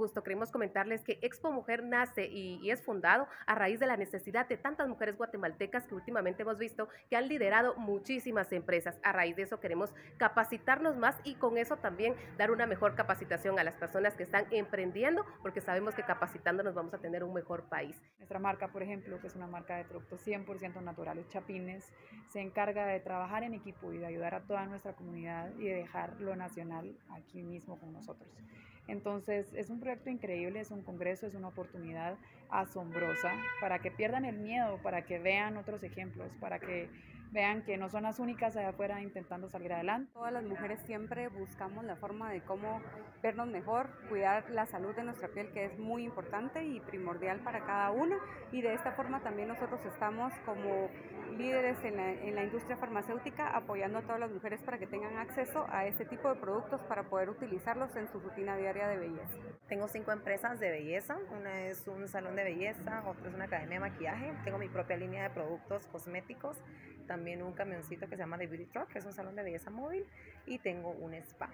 gusto. Queremos comentarles que Expo Mujer nace y, es fundado a raíz de la necesidad de tantas mujeres guatemaltecas que últimamente hemos visto que han liderado muchísimas empresas. A raíz de eso queremos capacitarnos más y con eso también dar una mejor capacitación a las personas que están emprendiendo, porque sabemos que capacitándonos vamos a tener un mejor país. Nuestra marca, por ejemplo, que es una marca de productos 100% naturales, Chapines, se encarga de trabajar en equipo y de ayudar a toda nuestra comunidad y de dejar lo nacional aquí mismo con nosotros. Entonces es un proyecto increíble, es un congreso, es una oportunidad asombrosa para que pierdan el miedo, para que vean otros ejemplos, para que vean que no son las únicas allá afuera intentando salir adelante. Todas las mujeres siempre buscamos la forma de cómo vernos mejor, cuidar la salud de nuestra piel, que es muy importante y primordial para cada una. Y de esta forma también nosotros estamos como líderes en la, en la industria farmacéutica apoyando a todas las mujeres para que tengan acceso a este tipo de productos para poder utilizarlos en su rutina diaria de belleza. Tengo cinco empresas de belleza, una es un salón de belleza, otra es una academia de maquillaje, tengo mi propia línea de productos cosméticos, también un camioncito que se llama The Beauty Truck, que es un salón de belleza móvil, y tengo un spa.